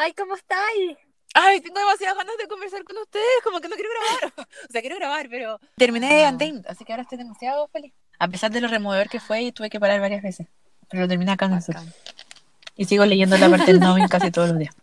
Ay, ¿cómo estáis? Ay, tengo demasiadas ganas de conversar con ustedes, como que no quiero grabar. o sea, quiero grabar, pero terminé Ah. Untamed, así que ahora estoy demasiado feliz. A pesar de lo removedor que fue y tuve que parar varias veces. Pero lo terminé acá en el sur. Bacán. Y sigo leyendo la parte del Novin casi todos los días.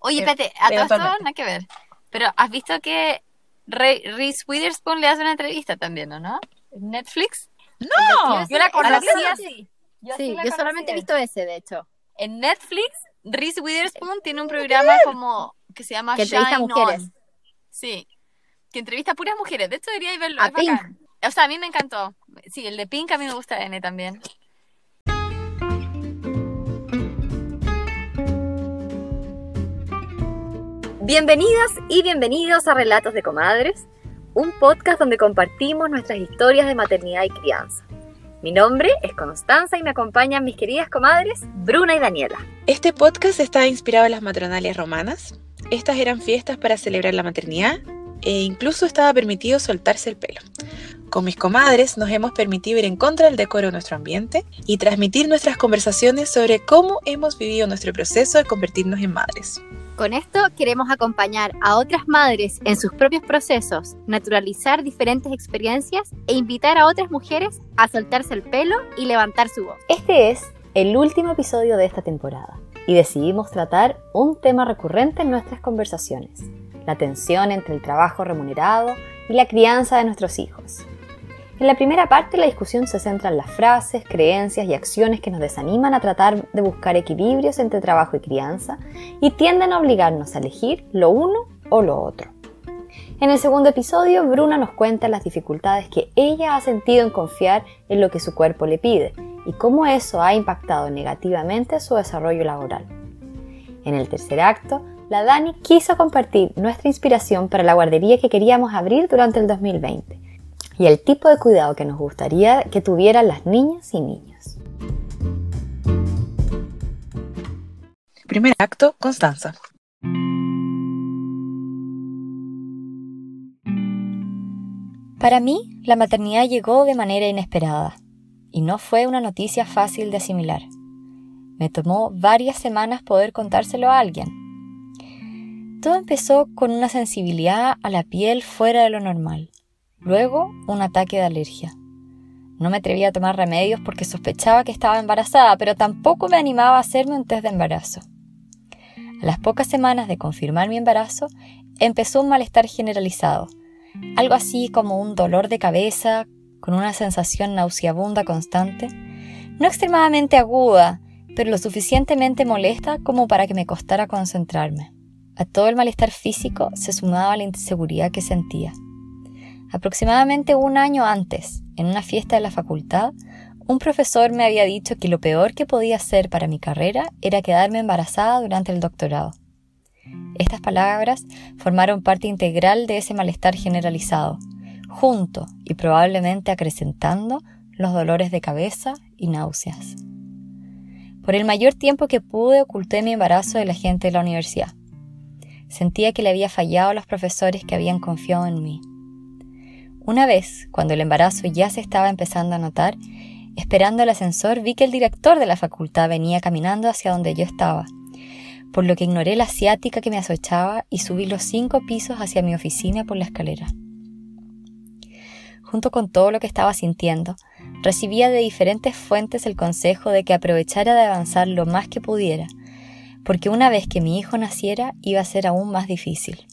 Oye, Eh, espérate, a todo esto eventualmente. nada que ver. Pero has visto que Re- Reese Witherspoon le hace una entrevista también, ¿o no? ¿En Netflix? ¡No! Yo la A la conocí Clara así. Yo Sí, yo solamente he visto ese, de hecho. En Netflix, Reese Witherspoon tiene un programa como que se llama Que entrevista Shine mujeres. On. Sí. Que entrevista a puras mujeres. De hecho, debería verlo. A es bacán. O sea, a mí me encantó. Sí, el de Pink a mí me gusta N también. Bienvenidas y bienvenidos a Relatos de Comadres, un podcast donde compartimos nuestras historias de maternidad y crianza. Mi nombre es Constanza y me acompañan mis queridas comadres Bruna y Daniela. Este podcast está inspirado en las matronalias romanas. Estas eran fiestas para celebrar la maternidad e incluso estaba permitido soltarse el pelo. Con mis comadres nos hemos permitido ir en contra del decoro de nuestro ambiente y transmitir nuestras conversaciones sobre cómo hemos vivido nuestro proceso de convertirnos en madres. Con esto queremos acompañar a otras madres en sus propios procesos, naturalizar diferentes experiencias e invitar a otras mujeres a soltarse el pelo y levantar su voz. Este es el último episodio de esta temporada y decidimos tratar un tema recurrente en nuestras conversaciones, la tensión entre el trabajo remunerado y la crianza de nuestros hijos. En la primera parte la discusión se centra en las frases, creencias y acciones que nos desaniman a tratar de buscar equilibrios entre trabajo y crianza y tienden a obligarnos a elegir lo uno o lo otro. En el segundo episodio, Bruna nos cuenta las dificultades que ella ha sentido en confiar en lo que su cuerpo le pide y cómo eso ha impactado negativamente su desarrollo laboral. En el tercer acto, la Dani quiso compartir nuestra inspiración para la guardería que queríamos abrir durante el 2020 y el tipo de cuidado que nos gustaría que tuvieran las niñas y niños. Primer acto, Constanza. Para mí, la maternidad llegó de manera inesperada y no fue una noticia fácil de asimilar. Me tomó varias semanas poder contárselo a alguien. Todo empezó con una sensibilidad a la piel fuera de lo normal. Luego, un ataque de alergia. No me atrevía a tomar remedios porque sospechaba que estaba embarazada, pero tampoco me animaba a hacerme un test de embarazo. A las pocas semanas de confirmar mi embarazo, empezó un malestar generalizado, algo así como un dolor de cabeza con una sensación nauseabunda constante, no extremadamente aguda, pero lo suficientemente molesta como para que me costara concentrarme. A todo el malestar físico se sumaba la inseguridad que sentía. Aproximadamente un año antes, en una fiesta de la facultad, un profesor me había dicho que lo peor que podía hacer para mi carrera era quedarme embarazada durante el doctorado. Estas palabras formaron parte integral de ese malestar generalizado, junto y probablemente acrecentando los dolores de cabeza y náuseas. Por el mayor tiempo que pude oculté mi embarazo de la gente de la universidad. Sentía que le había fallado a los profesores que habían confiado en mí. Una vez, cuando el embarazo ya se estaba empezando a notar, esperando el ascensor vi que el director de la facultad venía caminando hacia donde yo estaba, por lo que ignoré la asiática que me acechaba y subí los cinco pisos hacia mi oficina por la escalera. Junto con todo lo que estaba sintiendo, recibía de diferentes fuentes el consejo de que aprovechara de avanzar lo más que pudiera, porque una vez que mi hijo naciera iba a ser aún más difícil.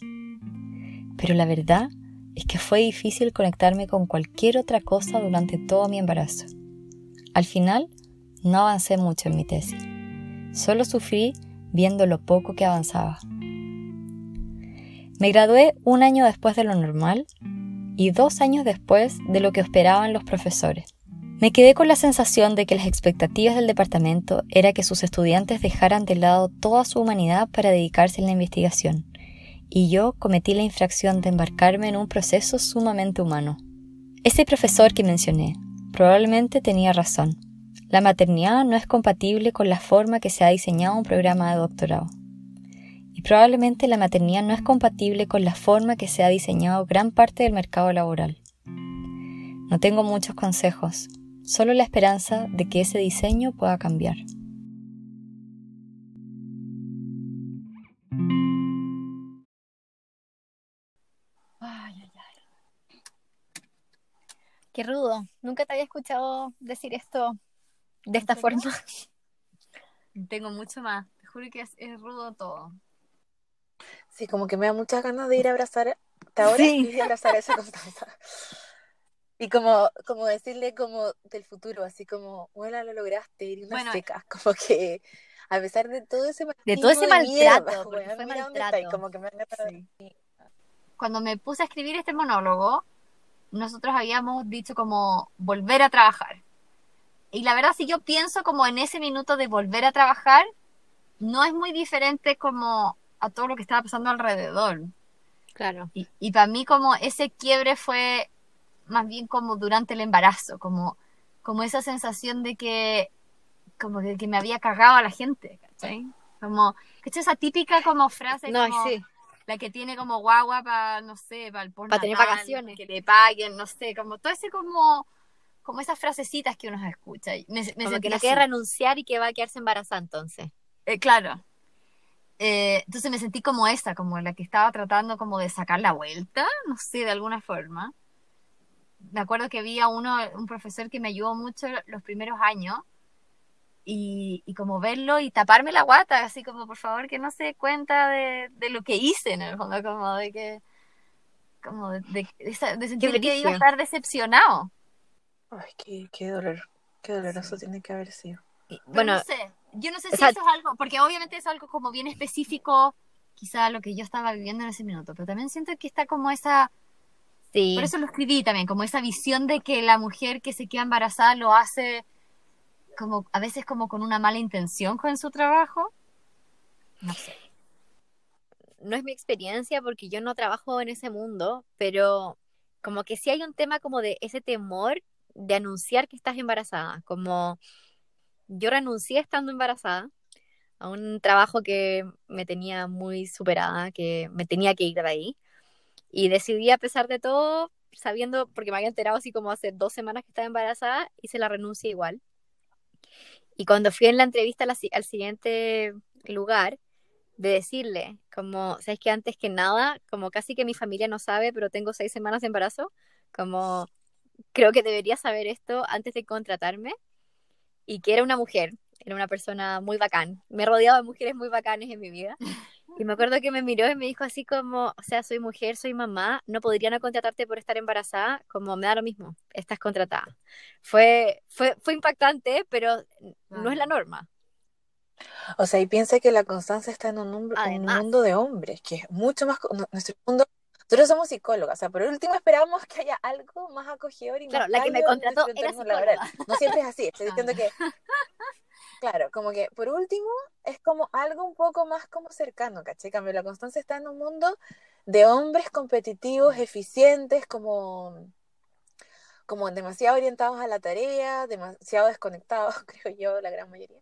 Pero la verdad es que fue difícil conectarme con cualquier otra cosa durante todo mi embarazo. Al final, no avancé mucho en mi tesis. Solo sufrí viendo lo poco que avanzaba. Me gradué un año después de lo normal y dos años después de lo que esperaban los profesores. Me quedé con la sensación de que las expectativas del departamento era que sus estudiantes dejaran de lado toda su humanidad para dedicarse a la investigación, y yo cometí la infracción de embarcarme en un proceso sumamente humano. Ese profesor que mencioné probablemente tenía razón. La maternidad no es compatible con la forma que se ha diseñado un programa de doctorado. Y probablemente la maternidad no es compatible con la forma que se ha diseñado gran parte del mercado laboral. No tengo muchos consejos, solo la esperanza de que ese diseño pueda cambiar. Qué rudo. Nunca te había escuchado decir esto de esta forma. Tengo mucho más. Te juro que es, rudo todo. Sí, como que me da muchas ganas de ir a abrazar ahora y abrazar a esa Constanza. Y como, como decirle como del futuro, así como, bueno, lo lograste, ir una seca, como que a pesar de todo ese de todo ese maltrato, Cuando me puse a escribir este monólogo, nosotros habíamos dicho como volver a trabajar. Y la verdad, si yo pienso como en ese minuto de volver a trabajar, no es muy diferente como a todo lo que estaba pasando alrededor. Claro. Y, y para mí como ese quiebre fue más bien como durante el embarazo, como, como esa sensación de que como que, me había cagado a la gente, ¿cachai? Como, ¿cachai? Esa típica como frase no, como, sí. La que tiene como guagua para, no sé, para el Para tener vacaciones. Que le paguen, no sé, como todo ese como como esas frasecitas que uno escucha. Me, me como que no quiere renunciar y que va a quedarse embarazada entonces. Eh, claro. Eh, entonces me sentí como esa, como la que estaba tratando como de sacar la vuelta, no sé, de alguna forma. Me acuerdo que había uno, un profesor que me ayudó mucho los primeros años y, y como verlo y taparme la guata, así como por favor que no se dé cuenta de, de lo que hice en el fondo, como de que como de, de, de sentir que iba a estar decepcionado. Ay, qué, qué dolor, qué doloroso tiene que haber sido. bueno, no sé, yo no sé si eso es algo, porque obviamente es algo como bien específico, quizá lo que yo estaba viviendo en ese minuto, pero también siento que está como esa, sí. por eso lo escribí también, como esa visión de que la mujer que se queda embarazada lo hace como a veces como con una mala intención con su trabajo. No sé. No es mi experiencia porque yo no trabajo en ese mundo, pero como que sí hay un tema como de ese temor de anunciar que estás embarazada, como yo renuncié estando embarazada a un trabajo que me tenía muy superada, que me tenía que ir de ahí, y decidí a pesar de todo, sabiendo, porque me había enterado así como hace dos semanas que estaba embarazada, hice la renuncia igual. Y cuando fui en la entrevista al siguiente lugar, de decirle, como, sabes que antes que nada, como casi que mi familia no sabe, pero tengo seis semanas de embarazo, como creo que debería saber esto antes de contratarme y que era una mujer, era una persona muy bacán. Me he rodeado de mujeres muy bacanes en mi vida. Y me acuerdo que me miró y me dijo así como, o sea, soy mujer, soy mamá, no podría no contratarte por estar embarazada, como me da lo mismo, estás contratada. Fue, fue, fue impactante, pero no es la norma. O sea, y piensa que la constancia está en un, un mundo de hombres, que es mucho más... Nuestro mundo nosotros somos psicólogas, o sea, por último esperamos que haya algo más acogedor y claro, la que me contrató era psicóloga. No siempre es así, estoy diciendo que, claro, como que por último es como algo un poco más como cercano, ¿caché? Cambio, la constancia está en un mundo de hombres competitivos, eficientes, como, como demasiado orientados a la tarea, demasiado desconectados, creo yo, la gran mayoría.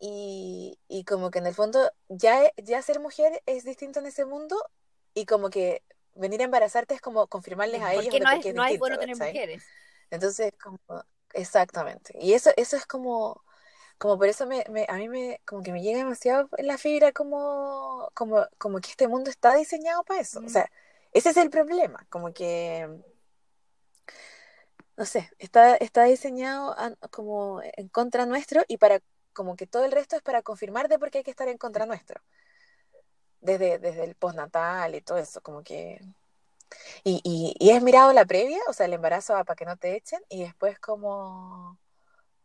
Y, y, como que en el fondo ya, ya ser mujer es distinto en ese mundo y como que venir a embarazarte es como confirmarles a ellos que no, es, no hay bueno tener mujeres. Entonces, como, exactamente. Y eso, eso es como, como por eso me, me, a mí me, como que me llega demasiado en la fibra como, como, como que este mundo está diseñado para eso. O sea, ese es el problema, como que, no sé, está, está diseñado como en contra nuestro y para, como que todo el resto es para confirmar de por qué hay que estar en contra nuestro. Desde, desde el postnatal y todo eso, como que... Y, y, y es mirado la previa, o sea, el embarazo para que no te echen, y después como,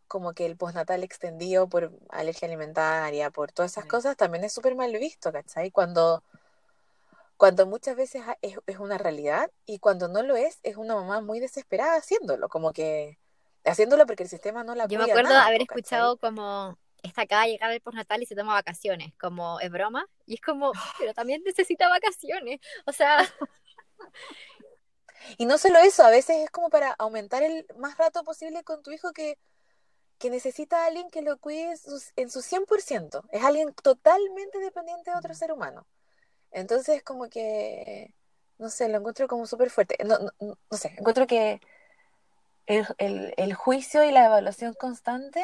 como que el postnatal extendido por alergia alimentaria, por todas esas cosas, también es súper mal visto, ¿cachai? Cuando, cuando muchas veces es, es, una realidad y cuando no lo es, es una mamá muy desesperada haciéndolo, como que haciéndolo porque el sistema no la Yo me acuerdo haber escuchado como esta acá, llega el postnatal y se toma vacaciones, como es broma, y es como, pero también necesita vacaciones, o sea... Y no solo eso, a veces es como para aumentar el más rato posible con tu hijo que, que necesita a alguien que lo cuide en su 100%, es alguien totalmente dependiente de otro ser humano. Entonces, como que, no sé, lo encuentro como súper fuerte. No, no, no, sé, encuentro que el, el, el juicio y la evaluación constante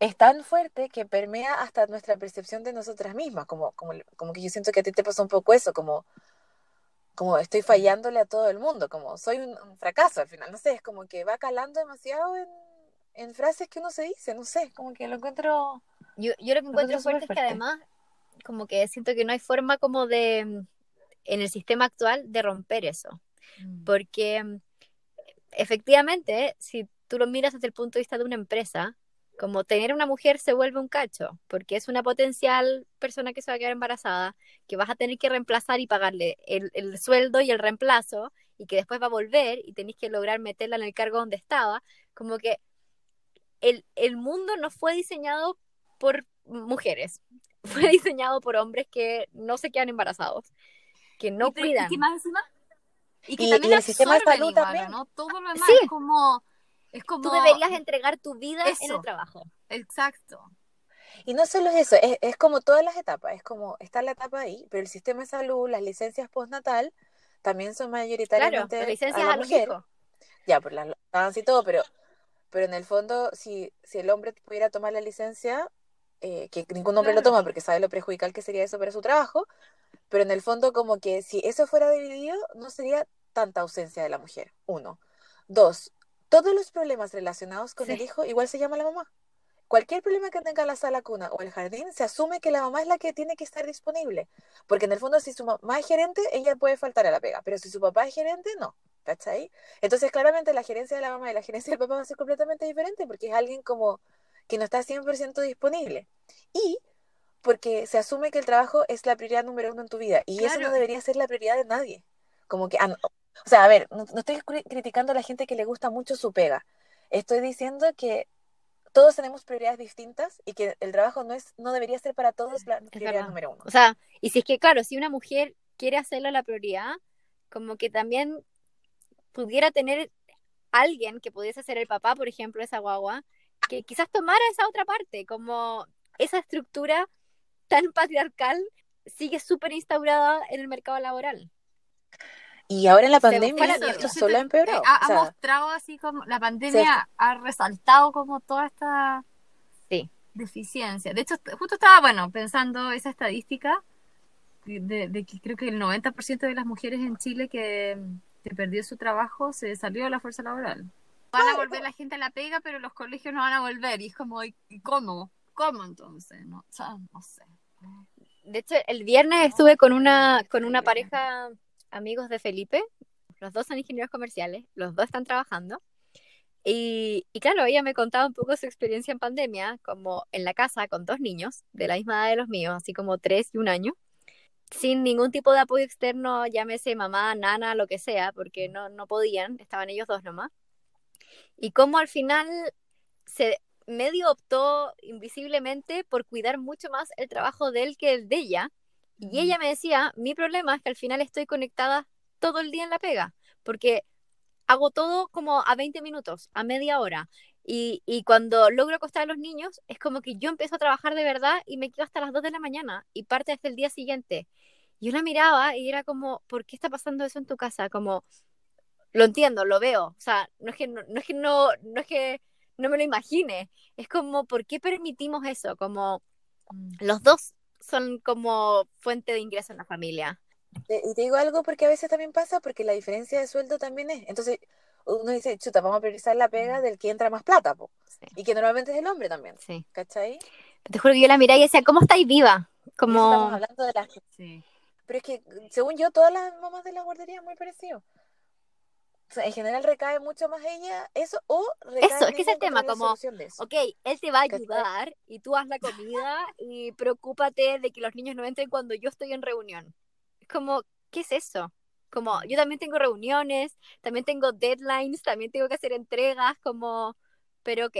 es tan fuerte que permea hasta nuestra percepción de nosotras mismas, como, como, como que yo siento que a ti te pasó un poco eso, como, como estoy fallándole a todo el mundo, como soy un, fracaso al final, no sé, es como que va calando demasiado en, en, frases que uno se dice, no sé, como que lo encuentro... Yo, yo lo que encuentro fuerte, es que además, como que siento que no hay forma como de, en el sistema actual, de romper eso, mm. porque efectivamente, si tú lo miras desde el punto de vista de una empresa, como tener una mujer se vuelve un cacho, porque es una potencial persona que se va a quedar embarazada, que vas a tener que reemplazar y pagarle el, el sueldo y el reemplazo, y que después va a volver y tenéis que lograr meterla en el cargo donde estaba, como que el, el mundo no fue diseñado por mujeres, fue diseñado por hombres que no se quedan embarazados, que no cuidan. ¿Y más encima? Y que también el sistema de salud también. ¿no? Todo lo demás es como es como... Tú deberías entregar tu vida en el trabajo. Exacto. Y no solo eso, es, es, como todas las etapas, es como está la etapa ahí, pero el sistema de salud, las licencias postnatal, también son mayoritariamente claro, licencias a la mujer. Ya, por las y todo, pero, pero en el fondo, si, si el hombre pudiera tomar la licencia, eh, que ningún hombre lo toma porque sabe lo perjudicial que sería eso para su trabajo, pero en el fondo como que si eso fuera dividido, no sería tanta ausencia de la mujer, uno. Dos, todos los problemas relacionados con el hijo igual se llama la mamá. Cualquier problema que tenga la sala cuna o el jardín, se asume que la mamá es la que tiene que estar disponible. Porque en el fondo, si su mamá es gerente, ella puede faltar a la pega. Pero si su papá es gerente, no. ¿Cachai? Entonces, claramente, la gerencia de la mamá y la gerencia del papá va a ser completamente diferente porque es alguien como que no está 100% disponible. Y porque se asume que el trabajo es la prioridad número uno en tu vida. Y eso no debería ser la prioridad de nadie. Como que, ah, o sea, a ver, no, estoy criticando a la gente que le gusta mucho su pega. Estoy diciendo que todos tenemos prioridades distintas y que el trabajo no es no debería ser para todos la prioridad número uno. O sea, y si es que, claro, si una mujer quiere hacerlo la prioridad, como que también pudiera tener alguien que pudiese ser el papá, por ejemplo, esa guagua, que quizás tomara esa otra parte, como esa estructura tan patriarcal sigue súper instaurada en el mercado laboral. Y ahora en la pandemia esto solo ha empeorado. Ha, mostrado así como la pandemia ha resaltado como toda esta deficiencia. De hecho, justo estaba, bueno, pensando esa estadística de, que creo que el 90% de las mujeres en Chile que, perdió su trabajo se salió de la fuerza laboral. Van a volver la gente a la pega, pero los colegios no van a volver. Y es como, ¿y cómo? ¿Cómo entonces? No, no sé. De hecho, el viernes estuve con una, con una pareja amigos de Felipe, los dos son ingenieros comerciales, los dos están trabajando. Y, y, claro, ella me contaba un poco su experiencia en pandemia, como en la casa con dos niños de la misma edad de los míos, así como tres y un año, sin ningún tipo de apoyo externo, llámese mamá, nana, lo que sea, porque no, no podían, estaban ellos dos nomás. Y cómo al final se medio optó invisiblemente por cuidar mucho más el trabajo de él que el de ella, y ella me decía, mi problema es que al final estoy conectada todo el día en la pega, porque hago todo como a 20 minutos, a media hora. Y, y, cuando logro acostar a los niños, es como que yo empiezo a trabajar de verdad y me quedo hasta las 2 de la mañana y parte hasta el día siguiente. Yo la miraba y era como, ¿por qué está pasando eso en tu casa? Como, lo entiendo, lo veo. O sea, no es que no, no es que no, no es que no me lo imagine. Es como, ¿por qué permitimos eso? Como mm. los dos son como fuente de ingreso en la familia. Y te digo algo porque a veces también pasa, porque la diferencia de sueldo también es. Entonces, uno dice, chuta, vamos a priorizar la pega del que entra más plata, po. Y que normalmente es el hombre también. Sí. ¿Cachai? Te juro que yo la miré y decía, ¿cómo estáis viva? Como... Estamos hablando de la Sí. Pero es que, según yo, todas las mamás de la guardería es muy parecido en general recae mucho más ella eso o recae eso es que es el tema como ok él te va a ayudar y tú haz la comida y preocúpate de que los niños no entren cuando yo estoy en reunión es como qué es eso como yo también tengo reuniones también tengo deadlines también tengo que hacer entregas como pero ok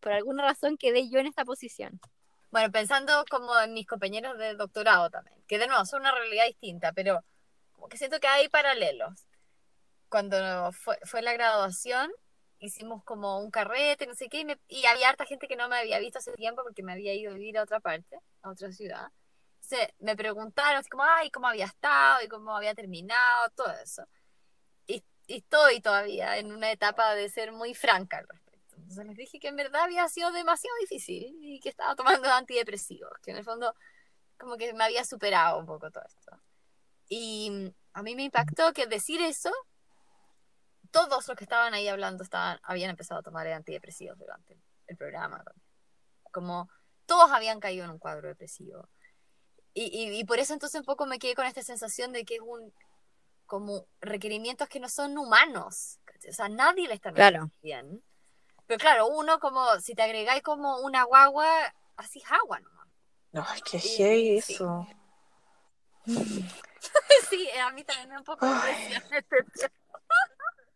por alguna razón quedé yo en esta posición bueno pensando como en mis compañeros de doctorado también que de nuevo son una realidad distinta pero como que siento que hay paralelos cuando fue, fue la graduación, hicimos como un carrete, no sé qué, y, había harta gente que no me había visto hace tiempo porque me había ido a vivir a otra parte, a otra ciudad. Entonces me preguntaron así como, ay, cómo había estado y cómo había terminado, todo eso. Y, y estoy todavía en una etapa de ser muy franca al respecto. Entonces les dije que en verdad había sido demasiado difícil y que estaba tomando antidepresivos, que en el fondo como que me había superado un poco todo esto. Y a mí me impactó que decir eso, todos los que estaban ahí hablando estaban, habían empezado a tomar antidepresivos durante el programa. Como todos habían caído en un cuadro depresivo. Y, y, por eso entonces un poco me quedé con esta sensación de que es un como requerimientos que no son humanos. O sea, nadie le está claro. bien. Pero claro, uno como, si te agregáis como una guagua, así es agua nomás. No, es que heavy eso. Sí. a mí también me da un poco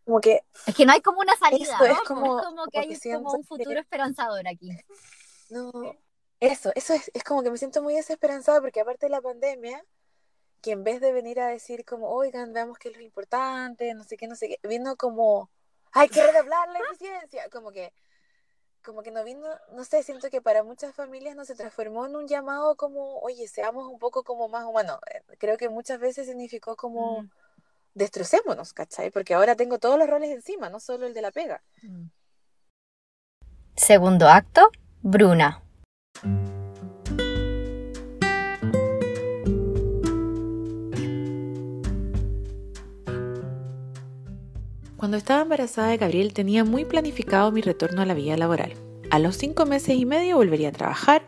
Como que... Es que no hay como una salida, Eso, ¿no? es como- es como que hay como un futuro esperanzador aquí. No, eso, eso es, es como que me siento muy desesperanzada porque aparte de la pandemia, que en vez de venir a decir como, oigan, veamos qué es lo importante, no sé qué, no sé qué, vino como, hay que redoblar la eficiencia, como que, como que no vino, no sé, siento que para muchas familias no se transformó en un llamado como, oye, seamos un poco como más humanos. Eh, Creo que muchas veces significó como, Mm. destrocémonos, ¿cachai? Porque ahora tengo todos los roles encima, no solo el de la pega. Segundo acto, Bruna. Cuando estaba embarazada de Gabriel tenía muy planificado mi retorno a la vida laboral. A los cinco meses y medio volvería a trabajar,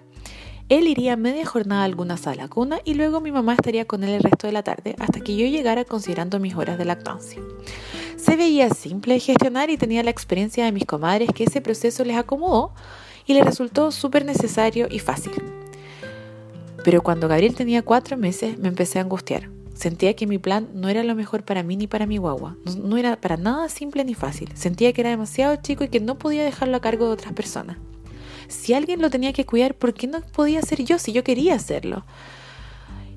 él iría media jornada a la cuna y luego mi mamá estaría con él el resto de la tarde hasta que yo llegara considerando mis horas de lactancia. Se veía simple de gestionar y tenía la experiencia de mis comadres que ese proceso les acomodó y les resultó súper necesario y fácil. Pero cuando Gabriel tenía cuatro meses me empecé a angustiar. Sentía que mi plan no era lo mejor para mí ni para mi guagua. No era para nada simple ni fácil. Sentía que era demasiado chico y que no podía dejarlo a cargo de otras personas. Si alguien lo tenía que cuidar, ¿por qué no podía ser yo si yo quería hacerlo?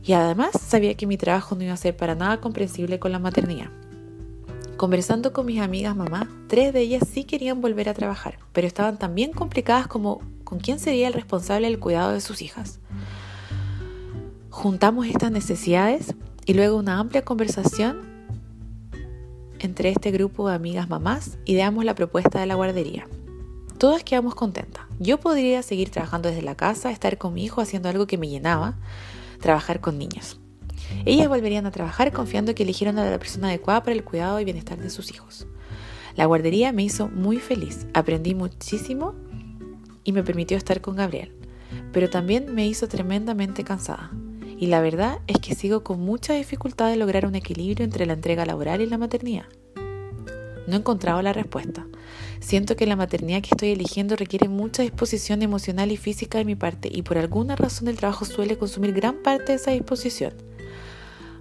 Y además sabía que mi trabajo no iba a ser para nada comprensible con la maternidad. Conversando con mis amigas mamá, tres de ellas sí querían volver a trabajar, pero estaban tan bien complicadas como con quién sería el responsable del cuidado de sus hijas. Juntamos estas necesidades y luego una amplia conversación entre este grupo de amigas mamás ideamos la propuesta de la guardería. Todas quedamos contentas. Yo podría seguir trabajando desde la casa, estar con mi hijo haciendo algo que me llenaba, trabajar con niños. Ellas volverían a trabajar confiando que eligieron a la persona adecuada para el cuidado y bienestar de sus hijos. La guardería me hizo muy feliz, aprendí muchísimo y me permitió estar con Gabriel, pero también me hizo tremendamente cansada. Y la verdad es que sigo con mucha dificultad de lograr un equilibrio entre la entrega laboral y la maternidad. No he encontrado la respuesta. Siento que la maternidad que estoy eligiendo requiere mucha disposición emocional y física de mi parte y por alguna razón el trabajo suele consumir gran parte de esa disposición.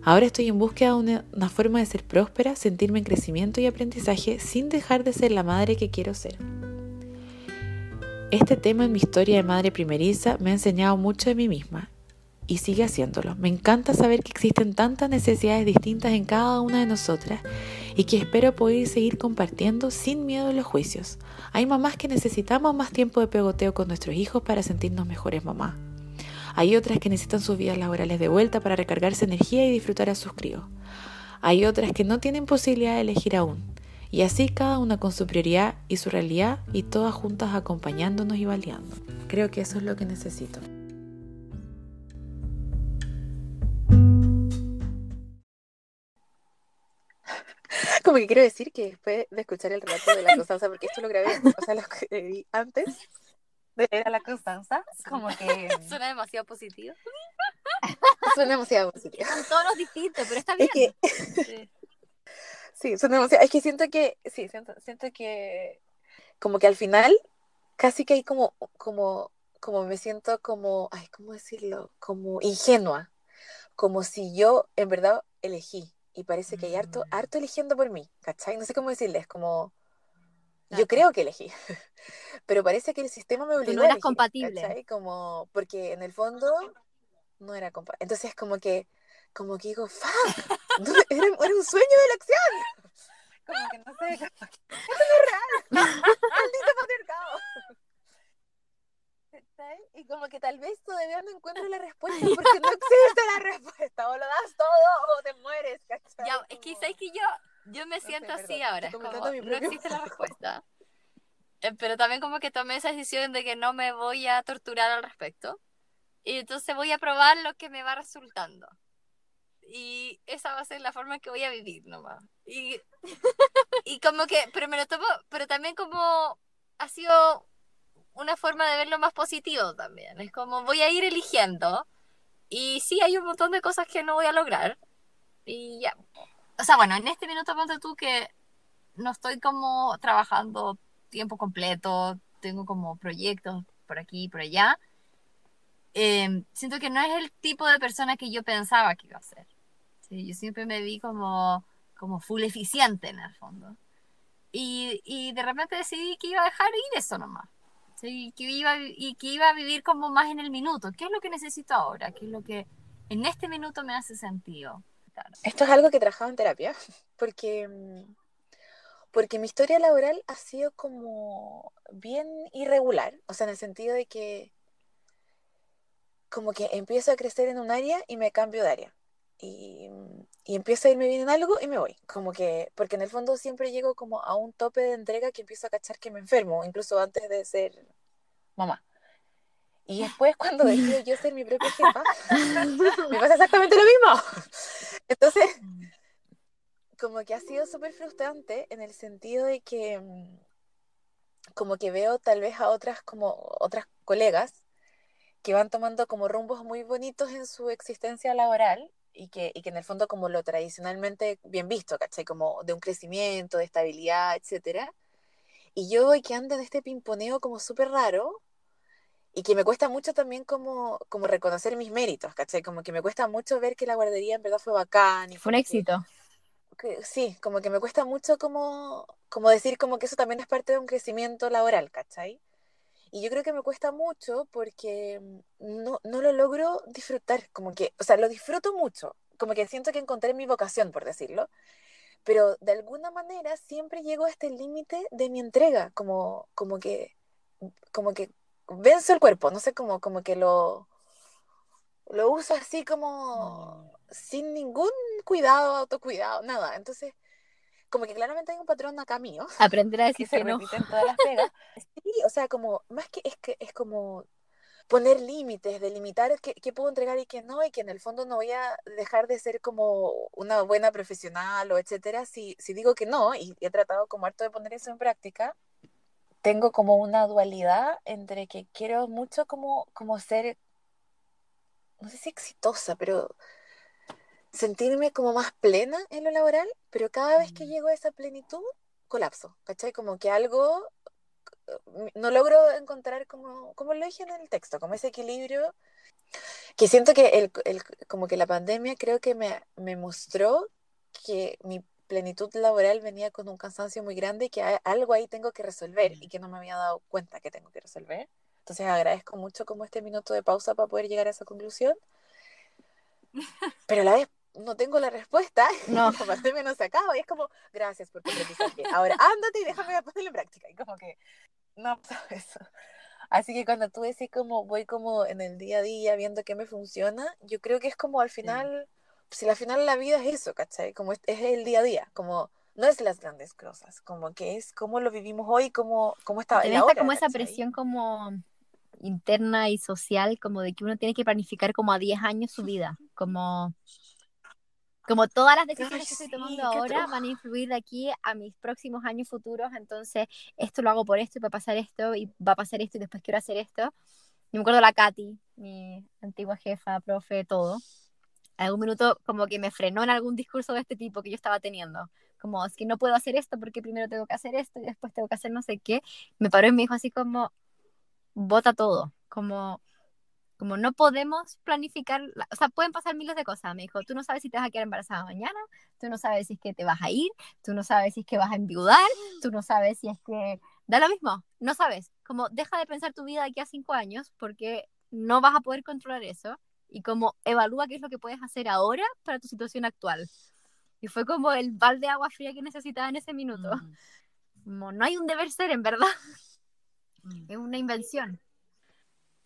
Ahora estoy en búsqueda de una, forma de ser próspera, sentirme en crecimiento y aprendizaje sin dejar de ser la madre que quiero ser. Este tema en mi historia de madre primeriza me ha enseñado mucho de mí misma y sigue haciéndolo. Me encanta saber que existen tantas necesidades distintas en cada una de nosotras y que espero poder seguir compartiendo sin miedo a los juicios. Hay mamás que necesitamos más tiempo de pegoteo con nuestros hijos para sentirnos mejores mamás. Hay otras que necesitan sus vidas laborales de vuelta para recargarse energía y disfrutar a sus críos. Hay otras que no tienen posibilidad de elegir aún. Y así cada una con su prioridad y su realidad y todas juntas acompañándonos y validando. Creo que eso es lo que necesito. Como que quiero decir que después de escuchar el relato de la Constanza, porque esto lo grabé, o sea, lo vi antes de leer a la Constanza, como que Suena demasiado positivo. suena demasiado positivo. Son tonos distintos, pero está bien. Es que, Sí. sí, suena demasiado, es que siento que, sí, siento, siento que, como que al final, casi que hay como, como, como me siento como, ay, ¿cómo decirlo? Como ingenua, como si yo en verdad elegí. Y parece que hay harto, Mm. harto eligiendo por mí, ¿cachai? No sé cómo decirles, como... Yo creo que elegí, pero parece que el sistema me Tú obligó no a eras elegir, compatible. ¿cachai? Como, porque en el fondo no era compatible. Entonces como que, como que digo, ¡fuck! No, era, era un sueño de elección. Como que no sé, como que, esto no es real. Maldito patriarcado. Y como que tal vez todavía no encuentro la respuesta porque no existe la respuesta. O lo das todo o te mueres, ¿cachai? Ya, es que sabes que yo, yo me sé, siento así perdón, ahora. como, no existe la respuesta. Eh, Pero también como que tomé esa decisión de que no me voy a torturar al respecto. Y entonces voy a probar lo que me va resultando. y esa va a ser la forma que voy a vivir nomás. Y, y como que, pero me lo tomo, pero también como ha sido una forma de verlo más positivo también. Es como voy a ir eligiendo y sí, hay un montón de cosas que no voy a lograr. Y ya. O sea, bueno, en este minuto ponte tú que no estoy como trabajando tiempo completo, tengo como proyectos por aquí y por allá. Em, siento que no es el tipo de persona que yo pensaba que iba a ser. ¿sí? Yo siempre me vi como, como full eficiente en el fondo. Y, y de repente decidí que iba a dejar ir eso nomás. ¿sí? Que iba, y que iba a vivir como más en el minuto. ¿Qué es lo que necesito ahora? ¿Qué es lo que en este minuto me hace sentido? Esto es algo que he trabajado en terapia, porque, mm, porque mi historia laboral ha sido como bien irregular, o sea, en el sentido de que como que empiezo a crecer en un área y me cambio de área. Y, y, empiezo a irme bien en algo y me voy. Como que, porque en el fondo siempre llego como a un tope de entrega que empiezo a cachar que me enfermo, incluso antes de ser mamá. Y después cuando decido yo ser mi propia jefa, me pasa exactamente lo mismo. Entonces, como que ha sido súper frustrante en el sentido de que como que veo tal vez a otras como otras colegas que van tomando como rumbos muy bonitos en su existencia laboral y que, y que en el fondo como lo tradicionalmente bien visto, ¿cachai? Como de un crecimiento, de estabilidad, etcétera. Y yo voy que ando en este pimponeo como súper raro y que me cuesta mucho también como, como reconocer mis méritos, ¿cachai? Como que me cuesta mucho ver que la guardería en verdad fue bacán. Y fue un éxito. Que, sí, como que me cuesta mucho como, como decir como que eso también es parte de un crecimiento laboral, ¿cachai? Y yo creo que me cuesta mucho porque no, no lo logro disfrutar, como que, o sea, lo disfruto mucho, como que siento que encontré mi vocación, por decirlo, pero de alguna manera siempre llego a este límite de mi entrega, como, como que, como que venzo el cuerpo, no sé, como, como que lo, lo uso así como mm. sin ningún cuidado, autocuidado, nada. Entonces, como que claramente hay un patrón acá mío. Aprender a decir que, se no. repite todas las pegas. Sí, o sea, como, más que es que es como poner límites, delimitar qué, qué puedo entregar y qué no, y que en el fondo no voy a dejar de ser como una buena profesional o etcétera, si, si digo que no, y he tratado como harto de poner eso en práctica, tengo como una dualidad entre que quiero mucho como, como ser, no sé si exitosa, pero sentirme como más plena en lo laboral, pero cada vez que llego a esa plenitud, colapso, ¿cachai? Como que algo mm, no logro encontrar como, como lo dije en el texto, como ese equilibrio que siento que el, el, como que la pandemia creo que me, me mostró que mi plenitud laboral venía con un cansancio muy grande y que algo ahí tengo que resolver y que no me había dado cuenta que tengo que resolver. Entonces agradezco mucho como este minuto de pausa para poder llegar a esa conclusión. Pero a la vez no tengo la respuesta, no. la pandemia no se acaba y es como, gracias por tu aprendizaje. Ahora ándate y déjame ponerlo en práctica. Y como que no pasa eso. Así que cuando tú decís como voy como en el día a día viendo qué me funciona, yo creo que es como al final, si al final la vida es eso, ¿cachai? Como es, es, el día a día, como no es las grandes cosas, como que es cómo lo vivimos hoy, cómo, cómo está Tenés ahora, como esa presión como interna y social, como de que uno tiene que planificar como a 10 años su vida, como como todas las decisiones que estoy tomando ahora van a influir de aquí a mis próximos años futuros, entonces esto lo hago por esto y va a pasar esto y va a pasar esto y después quiero hacer esto. Yo me acuerdo la Katy, mi antigua jefa, profe, todo. Algún minuto como que me frenó en algún discurso de este tipo que yo estaba teniendo. Como, es que no puedo hacer esto porque primero tengo que hacer esto y después tengo que hacer no sé qué. Me paró y me dijo así como, bota todo. Como, como no podemos planificar, o sea, pueden pasar miles de cosas. Me dijo, tú no sabes si te vas a quedar embarazada mañana, tú no sabes si es que te vas a ir, tú no sabes si es que vas a enviudar, tú no sabes si es que... Da lo mismo, no sabes. Como deja de pensar tu vida de aquí a cinco años porque no vas a poder controlar eso y como evalúa qué es lo que puedes hacer ahora para tu situación actual. Y fue como el balde de agua fría que necesitaba en ese minuto. Mm. Como no hay un deber ser, en verdad. Mm. Es una invención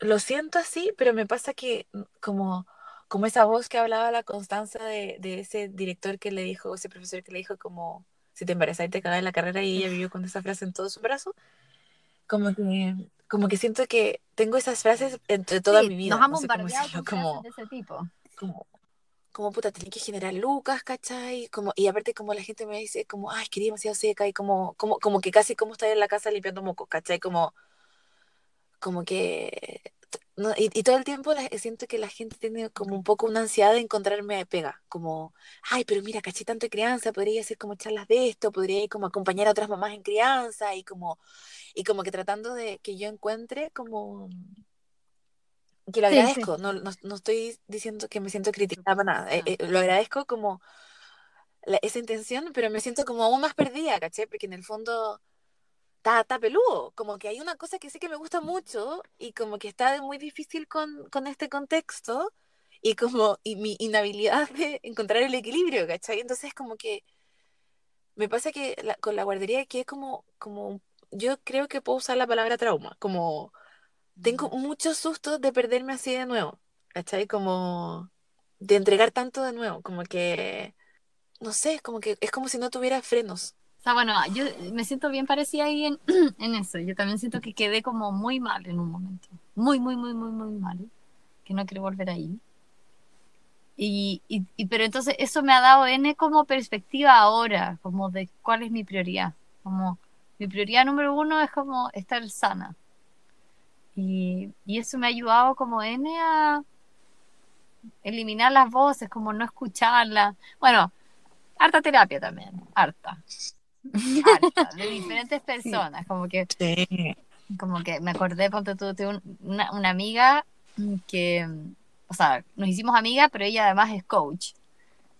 lo siento así, pero me pasa que mm, como, como esa voz que hablaba la constancia de, de ese director que le dijo, ese profesor que le dijo como, si te embarazas y te cagas en la carrera y ella vivió con esa frase en todo su brazo, como que, como que siento que tengo esas frases entre toda mi vida. Nos han bombardeado no sé, como, de ese tipo. Como, como puta, tenía que generar lucas, ¿cachai? Como, y aparte como la gente me dice, como, ay, quería demasiado seca y como, como, como que casi como estar en la casa limpiando mocos, ¿cachai? Como, como que, no, y, y, todo el tiempo la, siento que la gente tiene como un poco una ansiedad de encontrarme pega, como, ay, pero mira, caché tanto de crianza, podría hacer como charlas de esto, podría ir como acompañar a otras mamás en crianza y como, y como que tratando de que yo encuentre como que lo agradezco, sí, sí. No, no, no, estoy diciendo que me siento criticada para nada, eh, eh, lo agradezco como la, esa intención, pero me siento como aún más perdida, ¿caché? Porque en el fondo está, está peludo, como que hay una cosa que sí que me gusta mucho y como que está muy difícil con, con este contexto y como y mi inhabilidad de encontrar el equilibrio, ¿cachai? Entonces como que me pasa que la, con la guardería que es como, como, yo creo que puedo usar la palabra trauma, como tengo muchos sustos de perderme así de nuevo, ¿cachai? Como de entregar tanto de nuevo, como que, no sé, como que es como si no tuviera frenos. O sea, bueno, yo me siento bien parecida ahí en, en eso. Yo también siento que quedé como muy mal en un momento. Muy, muy, muy, muy, muy mal. Que no quiero volver ahí. Y, y, y, pero entonces eso me ha dado N como perspectiva ahora, como de cuál es mi prioridad. Como mi prioridad número uno es como estar sana. Y, y eso me ha ayudado como N a eliminar las voces, como no escucharlas. Bueno, harta terapia también, harta. Harta de diferentes personas, sí. como que sí. como que me acordé, ponte tú, de una, una amiga que o sea, nos hicimos amigas, pero ella además es coach.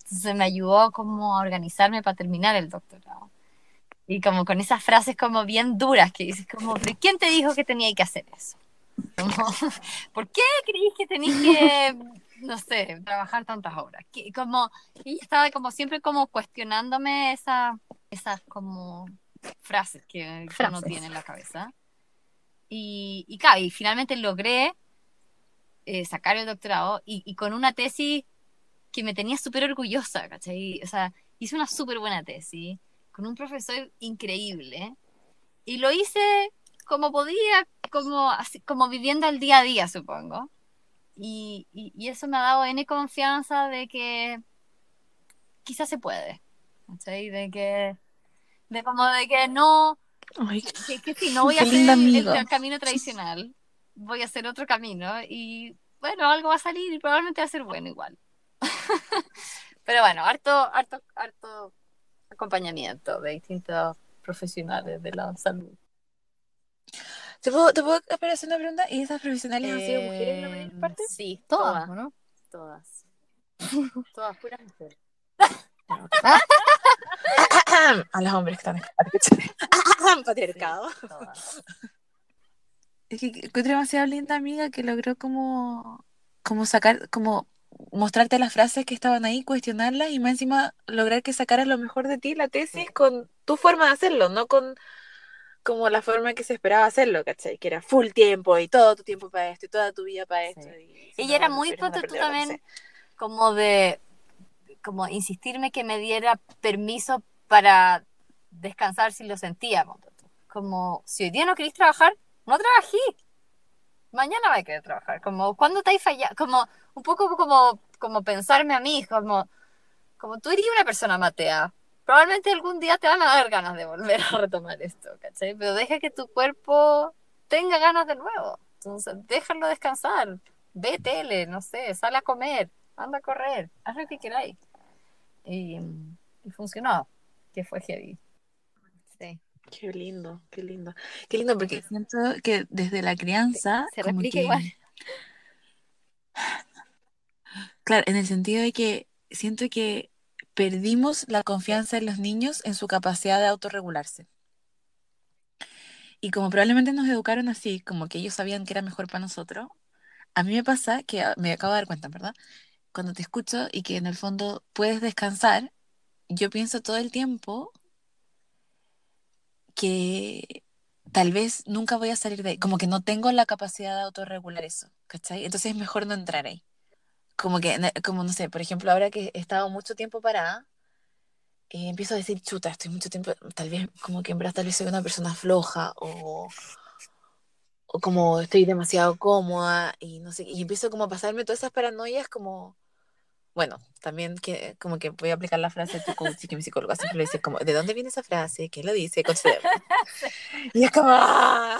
Entonces me ayudó como a organizarme para terminar el doctorado. Y como con esas frases como bien duras que dices como, ¿quién te dijo que tenía que hacer eso? Como, ¿Por qué creís que tenías que, no sé, trabajar tantas horas? Que, como, ella estaba como siempre como cuestionándome esa, esas como frases que, frases. uno tiene en la cabeza. Y, y claro, y finalmente logré eh, sacar el doctorado y, y, con una tesis que me tenía súper orgullosa, ¿cachai? O sea, hice una súper buena tesis con un profesor increíble y lo hice como podía, como, así, como viviendo el día a día, supongo. Y, y, y, eso me ha dado N confianza de que quizás se puede, ¿cachai? De que, de como de que no, Ay, que, que si no voy a hacer el, el camino tradicional, voy a hacer otro camino y bueno, algo va a salir y probablemente va a ser bueno igual. Pero bueno, harto, harto, harto acompañamiento de distintos profesionales de la salud. ¿Te puedo, ¿Te puedo hacer una pregunta? ¿Y esas profesionales eh, han sido mujeres en la mayor parte? Sí, todas, todas ¿no? Todas. todas, puras mujeres. a los hombres que están en patriarcado. Sí. Es que encontré demasiado linda amiga que logró como, como sacar, como mostrarte las frases que estaban ahí, cuestionarlas y más encima lograr que sacaras lo mejor de ti la tesis con tu forma de hacerlo, no con como la forma que se esperaba hacerlo, ¿cachai? Que era full tiempo y todo tu tiempo para esto y toda tu vida para esto. Sí. Y Ella era muy pronto tú también, como de, como insistirme que me diera permiso para descansar si lo sentía. Como, si hoy día no queréis trabajar, no trabajé. Mañana va a querer trabajar. Como, ¿cuándo te hay fallado? Como, un poco como, como pensarme a mí, como, como tú eres una persona matea. Probablemente algún día te van a dar ganas de volver a retomar esto, ¿cachai? Pero deja que tu cuerpo tenga ganas de nuevo. Entonces, déjalo descansar. Ve tele, no sé, sal a comer, anda a correr, haz lo que queráis. Y, y funcionó, que fue heavy. Sí. Qué lindo, qué lindo. Qué lindo porque siento que desde la crianza... Se, se replica que... igual. Claro, en el sentido de que siento que perdimos la confianza en los niños en su capacidad de autorregularse. Y como probablemente nos educaron así, como que ellos sabían que era mejor para nosotros, a mí me pasa que ah, me acabo de dar cuenta, ¿verdad? Cuando te escucho y que en el fondo puedes descansar, yo pienso todo el tiempo que tal vez nunca voy a salir de ahí, como que no tengo la capacidad de autorregular eso, ¿cachai? Entonces es mejor no entrar ahí. Como que, como no sé, por ejemplo, ahora que he estado mucho tiempo parada, eh, empiezo a decir, chuta, estoy mucho tiempo, tal vez como que en verdad tal vez soy una persona floja o, o como estoy demasiado cómoda y no sé, y empiezo como a pasarme todas esas paranoias como bueno, también que como que voy a aplicar la frase de tu coach y que mi psicóloga siempre le dice como, ¿de dónde viene esa frase? ¿Quién lo dice? Y es como, ¡ah!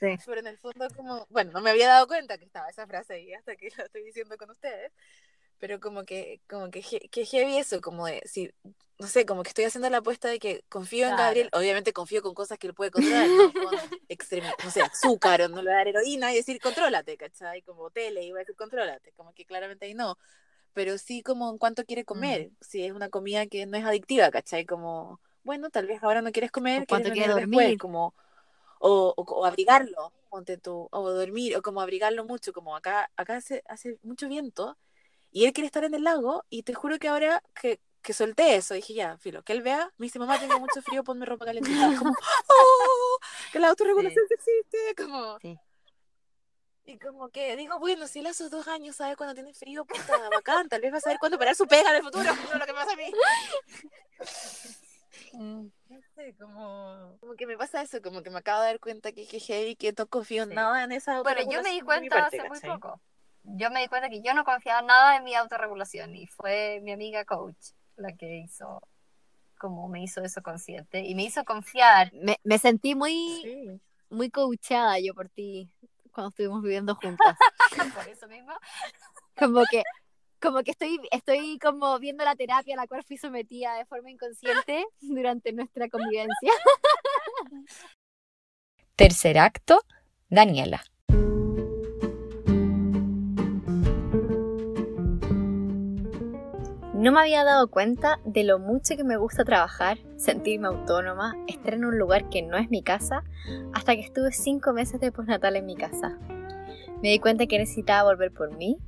Sí. Pero en el fondo como, bueno, no me había dado cuenta que estaba esa frase ahí hasta que lo estoy diciendo con ustedes. Pero como que, como que, que heavy eso, como de, si, no sé, como que estoy haciendo la apuesta de que confío en Claro. Gabriel, obviamente confío con cosas que él puede controlar, no con extremi- no sé, azúcar o no le dar heroína y decir contrólate, ¿cachai? Como tele voy a decir contrólate, como que claramente ahí no, pero sí como en cuánto quiere comer, si es una comida que no es adictiva, ¿cachai? Como, bueno, tal vez ahora no quieres comer, O cuánto quieres quiere dormir después, como, o, o, o abrigarlo, ponte tú, o dormir, o como abrigarlo mucho, como acá, acá hace, hace mucho viento, y él quiere estar en el lago, y te juro que ahora que, que solté eso, dije ya, filo, que él vea, me dice, mamá, tengo mucho frío, ponme ropa calentita, Y como, oh, que la autorregulación sí existe, como... Sí. Y como que digo, bueno, si él a sus dos años sabe cuando tiene frío, puta, bacán, tal vez va a saber cuándo parar su pega en el futuro, no lo que me pasa a mí. Mm, No sé, como, como que me pasa eso, como que me acabo de dar cuenta que que heavy, que no confío en Sí. nada en esa Bueno, yo me autorregulación di cuenta parte, hace muy ¿cachai? poco. Yo me di cuenta que yo no confiaba nada en mi autorregulación y fue mi amiga coach la que hizo, como me hizo eso consciente y me hizo confiar. Me, me sentí muy, Sí. muy coachada yo por ti cuando estuvimos viviendo juntas. Por eso mismo. Como que, como que estoy, estoy como viendo la terapia a la cual fui sometida de forma inconsciente durante nuestra convivencia. Tercer acto, Daniela. No me había dado cuenta de lo mucho que me gusta trabajar, sentirme autónoma, estar en un lugar que no es mi casa, hasta que estuve cinco meses de postnatal en mi casa. Me di cuenta que necesitaba volver por mí,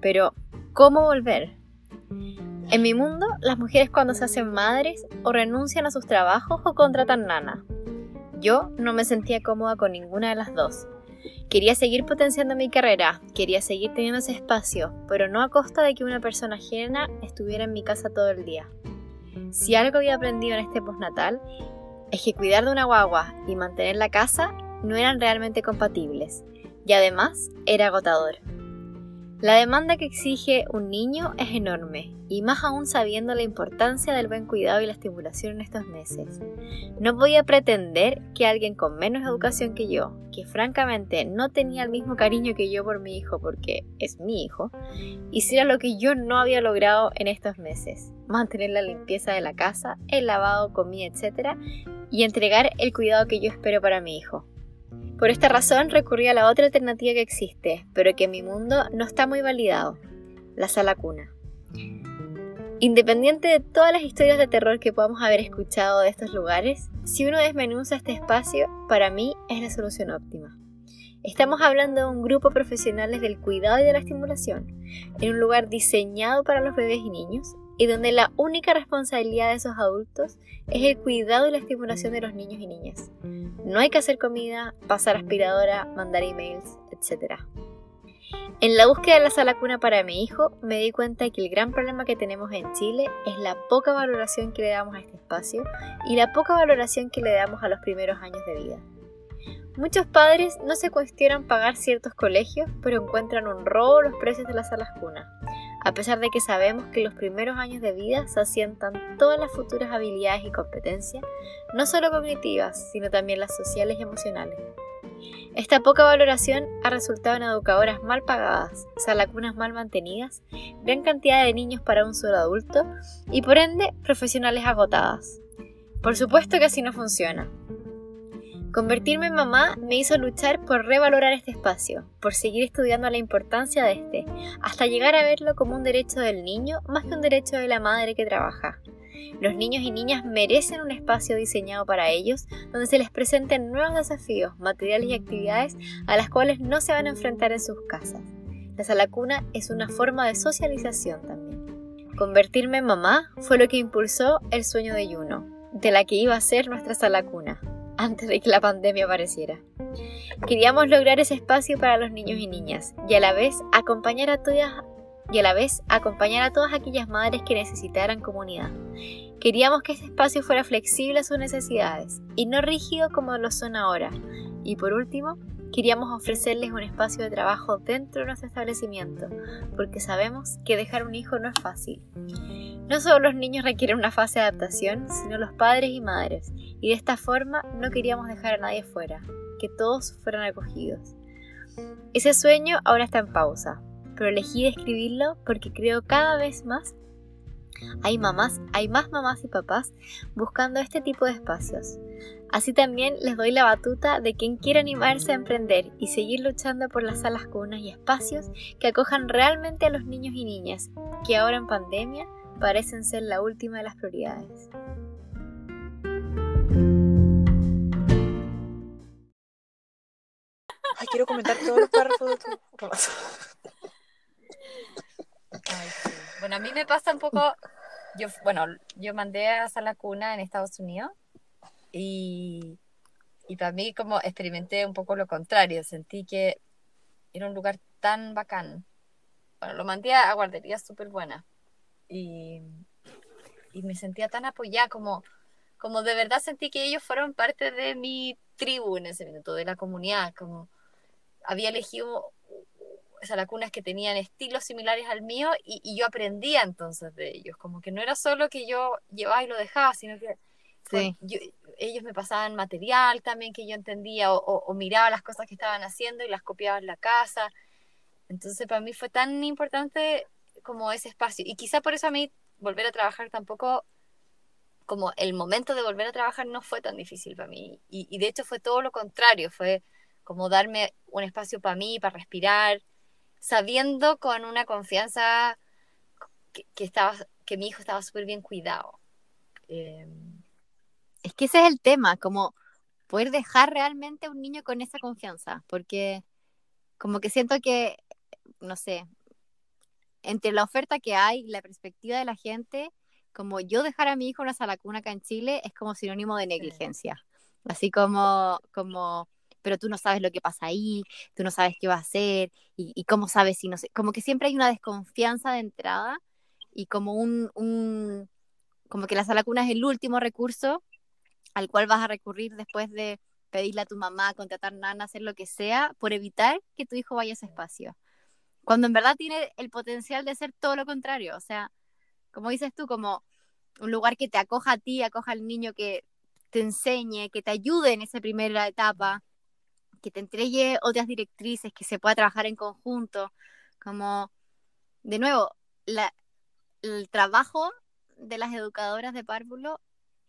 pero ¿cómo volver? En mi mundo, las mujeres cuando se hacen madres o renuncian a sus trabajos o contratan nana. Yo no me sentía cómoda con ninguna de las dos. Quería seguir potenciando mi carrera, quería seguir teniendo ese espacio, pero no a costa de que una persona ajena estuviera en mi casa todo el día. Si algo había aprendido en este postnatal, es que cuidar de una guagua y mantener la casa no eran realmente compatibles, y además era agotador. La demanda que exige un niño es enorme, y más aún sabiendo la importancia del buen cuidado y la estimulación en estos meses. No podía pretender que alguien con menos educación que yo, que francamente no tenía el mismo cariño que yo por mi hijo porque es mi hijo, hiciera lo que yo no había logrado en estos meses. Mantener la limpieza de la casa, el lavado, comida, etc. y entregar el cuidado que yo espero para mi hijo. Por esta razón recurrí a la otra alternativa que existe, pero que en mi mundo no está muy validado, la sala cuna. Independiente de todas las historias de terror que podamos haber escuchado de estos lugares, si uno desmenuza este espacio, para mí es la solución óptima. Estamos hablando de un grupo de profesionales del cuidado y de la estimulación, en un lugar diseñado para los bebés y niños, y donde la única responsabilidad de esos adultos es el cuidado y la estimulación de los niños y niñas. No hay que hacer comida, pasar aspiradora, mandar emails, etc. En la búsqueda de la sala cuna para mi hijo, me di cuenta de que el gran problema que tenemos en Chile es la poca valoración que le damos a este espacio y la poca valoración que le damos a los primeros años de vida. Muchos padres no se cuestionan pagar ciertos colegios, pero encuentran un robo los precios de las salas cuna, a pesar de que sabemos que los primeros años de vida se asientan todas las futuras habilidades y competencias, no solo cognitivas, sino también las sociales y emocionales. Esta poca valoración ha resultado en educadoras mal pagadas, salacunas mal mantenidas, gran cantidad de niños para un solo adulto y por ende profesionales agotadas. Por supuesto que así no funciona. Convertirme en mamá me hizo luchar por revalorar este espacio, por seguir estudiando la importancia de este, hasta llegar a verlo como un derecho del niño más que un derecho de la madre que trabaja. Los niños y niñas merecen un espacio diseñado para ellos donde se les presenten nuevos desafíos, materiales y actividades a las cuales no se van a enfrentar en sus casas. La sala cuna es una forma de socialización también. Convertirme en mamá fue lo que impulsó el sueño de Juno, de la que iba a ser nuestra sala cuna, antes de que la pandemia apareciera. Queríamos lograr ese espacio para los niños y niñas y a la vez acompañar a todas y a la vez acompañar a todas aquellas madres que necesitaran comunidad. Queríamos que ese espacio fuera flexible a sus necesidades y no rígido como lo son ahora. Y por último, queríamos ofrecerles un espacio de trabajo dentro de nuestro establecimiento, porque sabemos que dejar un hijo no es fácil. No solo los niños requieren una fase de adaptación, sino los padres y madres, y de esta forma no queríamos dejar a nadie fuera, que todos fueran acogidos. Ese sueño ahora está en pausa, pero elegí escribirlo porque creo cada vez más hay mamás, hay más mamás y papás buscando este tipo de espacios. Así también les doy la batuta de quien quiera animarse a emprender y seguir luchando por las salas cunas y espacios que acojan realmente a los niños y niñas, que ahora en pandemia parecen ser la última de las prioridades. Ay, quiero comentar todos los párrafos de tu Bueno, a mí me pasa un poco, yo, bueno, yo mandé a Sala Cuna en Estados Unidos y, y para mí como experimenté un poco lo contrario, sentí que era un lugar tan bacán. Bueno, lo mandé a guarderías súper buenas y, y me sentía tan apoyada como, como de verdad sentí que ellos fueron parte de mi tribu en ese momento, de la comunidad, como había elegido salacunas que tenían estilos similares al mío y, yo aprendía entonces de ellos, como que no era solo que yo llevaba y lo dejaba, sino que ellos me pasaban material también que yo entendía o, miraba las cosas que estaban haciendo y las copiaba en la casa. Entonces para mí fue tan importante como ese espacio y quizá por eso a mí volver a trabajar tampoco como el momento de volver a trabajar no fue tan difícil para mí y, y de hecho fue todo lo contrario, fue como darme un espacio para mí, para respirar, sabiendo con una confianza que, estaba, que mi hijo estaba súper bien cuidado. Em, es que ese es el tema, como poder dejar realmente a un niño con esa confianza, porque como que siento que, no sé, entre la oferta que hay y la perspectiva de la gente, como yo dejar a mi hijo en una sala cuna acá en Chile es como sinónimo de negligencia. Así como, como pero tú no sabes lo que pasa ahí, tú no sabes qué va a hacer y, cómo sabes si no sé, como que siempre hay una desconfianza de entrada y como un, un como que la sala cuna es el último recurso al cual vas a recurrir después de pedirle a tu mamá, contratar nana, hacer lo que sea, por evitar que tu hijo vaya a ese espacio. Cuando en verdad tiene el potencial de ser todo lo contrario, o sea, como dices tú, como un lugar que te acoja a ti, acoja al niño que te enseñe, que te ayude en esa primera etapa, que te entregue otras directrices, que se pueda trabajar en conjunto, como, de nuevo, el trabajo de las educadoras de párvulo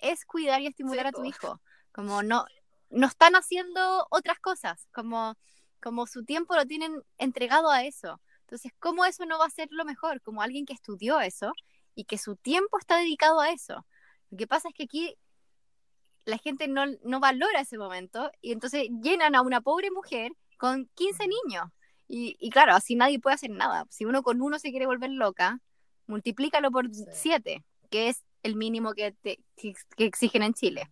es cuidar y estimular a tu hijo, como no, no están haciendo otras cosas, como, como su tiempo lo tienen entregado a eso. Entonces, ¿cómo eso no va a ser lo mejor? Como alguien que estudió eso y que su tiempo está dedicado a eso. Lo que pasa es que aquí la gente no, no valora ese momento y entonces llenan a una pobre mujer con 15 niños. Y, y, claro, así nadie puede hacer nada. Si uno con uno se quiere volver loca, multiplícalo por 7, que es el mínimo que, te, que, exigen en Chile.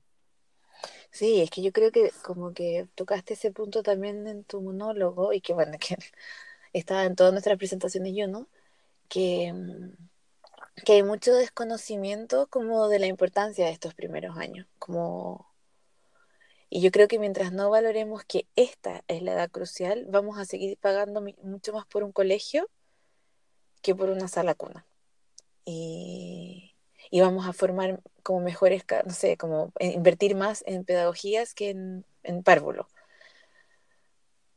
Sí, es que yo creo que como que tocaste ese punto también en tu monólogo y que bueno, que estaba en todas nuestras presentaciones yo, ¿no? Que mm, que hay mucho desconocimiento como de la importancia de estos primeros años, como y yo creo que mientras no valoremos que esta es la edad crucial, vamos a seguir pagando mucho más por un colegio que por una sala cuna. Y, y vamos a formar como mejores, no sé, como invertir más en pedagogías que en, en párvulo.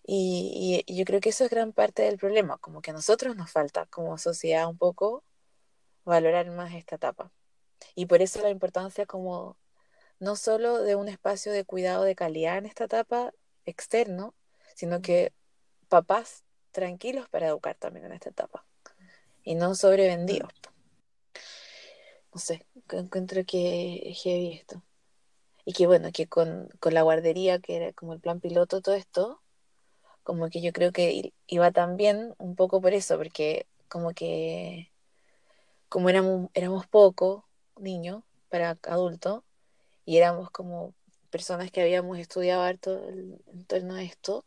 Y, y, yo creo que eso es gran parte del problema, como que a nosotros nos falta como sociedad un poco valorar más esta etapa. Y por eso la importancia como no solo de un espacio de cuidado de calidad en esta etapa externo, sino que papás tranquilos para educar también en esta etapa y no sobrevendidos. No sé, encuentro que es heavy esto. Y que bueno, que con, con la guardería, que era como el plan piloto, todo esto, como que yo creo que iba también un poco por eso, porque como que como éramos, éramos pocos niños para adultos y éramos como personas que habíamos estudiado harto en torno a esto,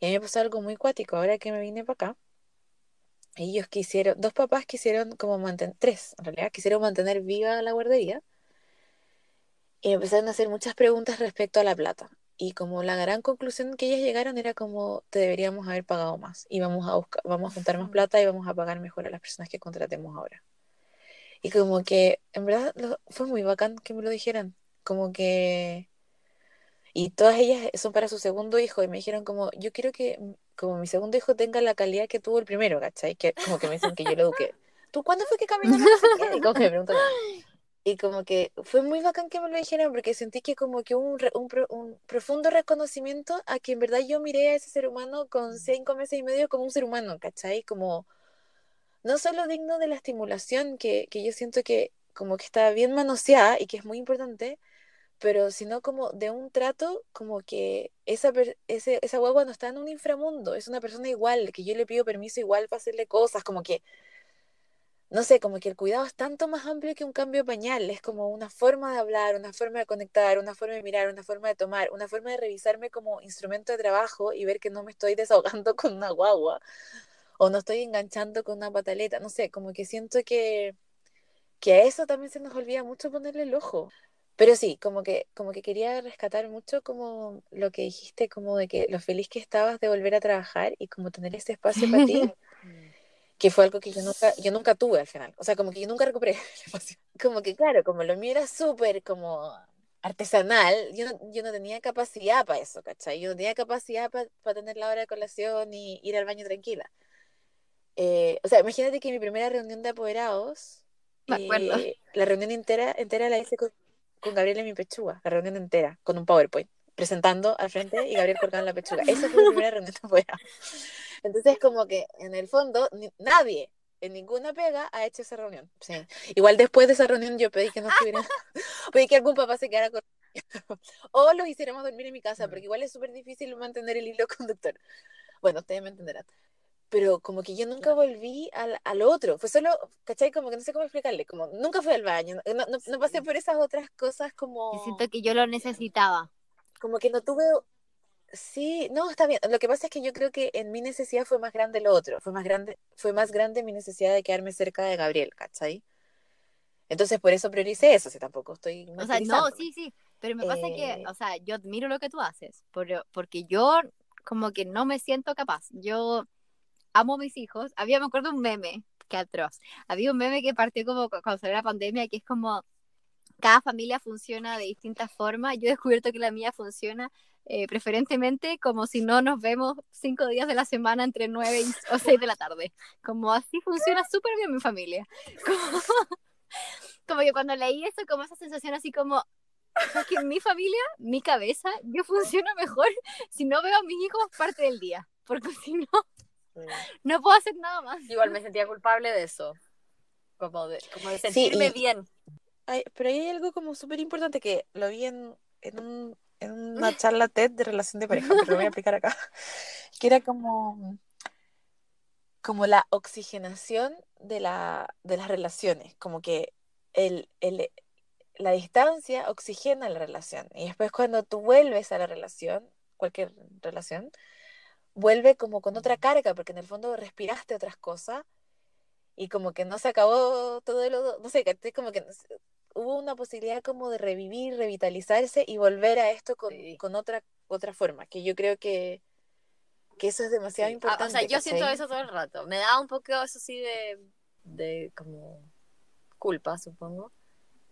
y a mí me pasó algo muy cuático ahora que me vine para acá. Ellos quisieron, dos papás quisieron como mantener, tres en realidad, quisieron mantener viva la guardería y empezaron a hacer muchas preguntas respecto a la plata. y como la gran conclusión que ellas llegaron era como te deberíamos haber pagado más y vamos a buscar, vamos a juntar más plata y vamos a pagar mejor a las personas que contratemos ahora. Y como que en verdad fue muy bacán que me lo dijeran, como que y todas ellas son para su segundo hijo y me dijeron como yo quiero que como mi segundo hijo tenga la calidad que tuvo el primero, ¿cachai? Que como que me dicen que yo lo eduqué. ¿Tú cuándo fue que caminaste? Y como que me preguntan, y como que fue muy bacán que me lo dijeran porque sentí que como que un, un, un, profundo reconocimiento a que en verdad yo miré a ese ser humano con cinco meses y medio como un ser humano, ¿cachai? Como no solo digno de la estimulación que, que yo siento que como que está bien manoseada y que es muy importante, pero sino como de un trato como que esa, ese, esa guagua no está en un inframundo, es una persona igual, que yo le pido permiso igual para hacerle cosas, como que no sé, como que el cuidado es tanto más amplio que un cambio de pañal, es como una forma de hablar, una forma de conectar, una forma de mirar, una forma de tomar, una forma de revisarme como instrumento de trabajo y ver que no me estoy desahogando con una guagua o no estoy enganchando con una pataleta, no sé, como que siento que, que a eso también se nos olvida mucho ponerle el ojo. Pero sí, como que, como que quería rescatar mucho como lo que dijiste, como de que lo feliz que estabas de volver a trabajar y como tener ese espacio para ti. que fue algo que yo nunca, yo nunca tuve al final. O sea, como que yo nunca recuperé el espacio. Como que, claro, como lo mío era súper como artesanal, yo no, yo no tenía capacidad para eso, ¿cachai? Yo no tenía capacidad para tener la hora de colación y ir al baño tranquila. Eh, o sea, imagínate que mi primera reunión de apoderados, eh, la reunión entera, entera la hice con, con Gabriel en mi pechuga, la reunión entera, con un PowerPoint, presentando al frente y Gabriel colgando en la pechuga. Esa fue mi primera reunión apoderados. Entonces, como que en el fondo, nadie en ninguna pega ha hecho esa reunión. Sí. Igual después de esa reunión yo pedí que no estuviera, pedí que algún papá se quedara con o los hiciéramos dormir en mi casa, porque igual es súper difícil mantener el hilo conductor. Bueno, ustedes me entenderán. Pero como que yo nunca volví al, al otro, fue solo, ¿cachai? Como que no sé cómo explicarle, como nunca fui al baño, no, no, no pasé por esas otras cosas como... Yo siento que yo lo necesitaba. Como que no tuve Sí, no, está bien. Lo que pasa es que yo creo que en mi necesidad fue más grande lo otro. Fue más grande, fue más grande mi necesidad de quedarme cerca de Gabriel, ¿cachai? Entonces por eso prioricé eso, si tampoco estoy. O sea, no, sí, sí. Pero me pasa que, eh, o sea, yo admiro lo que tú haces, porque yo como que no me siento capaz. Yo amo a mis hijos. Había, me acuerdo un meme, que atroz. Había un meme que partió como cuando salió la pandemia, que es como cada familia funciona de distintas formas. Yo he descubierto que la mía funciona eh, preferentemente como si no nos vemos cinco días de la semana entre nueve y, o seis de la tarde. Como así funciona súper bien mi familia. Como, que cuando leí eso, como esa sensación así como, que en mi familia, mi cabeza, yo funciono mejor si no veo a mis hijos parte del día, porque si no, no puedo hacer nada más. Igual me sentía culpable de eso, como de, como de sentirme bien. pero hay algo como súper importante que lo vi en, en un en una charla TED de relación de pareja, pero lo voy a aplicar acá, que era como, como la oxigenación de, la, de las relaciones, como que el, el, la distancia oxigena la relación y después cuando tú vuelves a la relación, cualquier relación, vuelve como con otra carga, porque en el fondo respiraste otras cosas y como que no se acabó todo lo, no sé, como que hubo una posibilidad como de revivir, revitalizarse y volver a esto con, con otra, otra forma, que yo creo que, que eso es demasiado importante. Ah, o sea, yo siento eso todo el rato. Me da un poco eso sí de, de como culpa, supongo.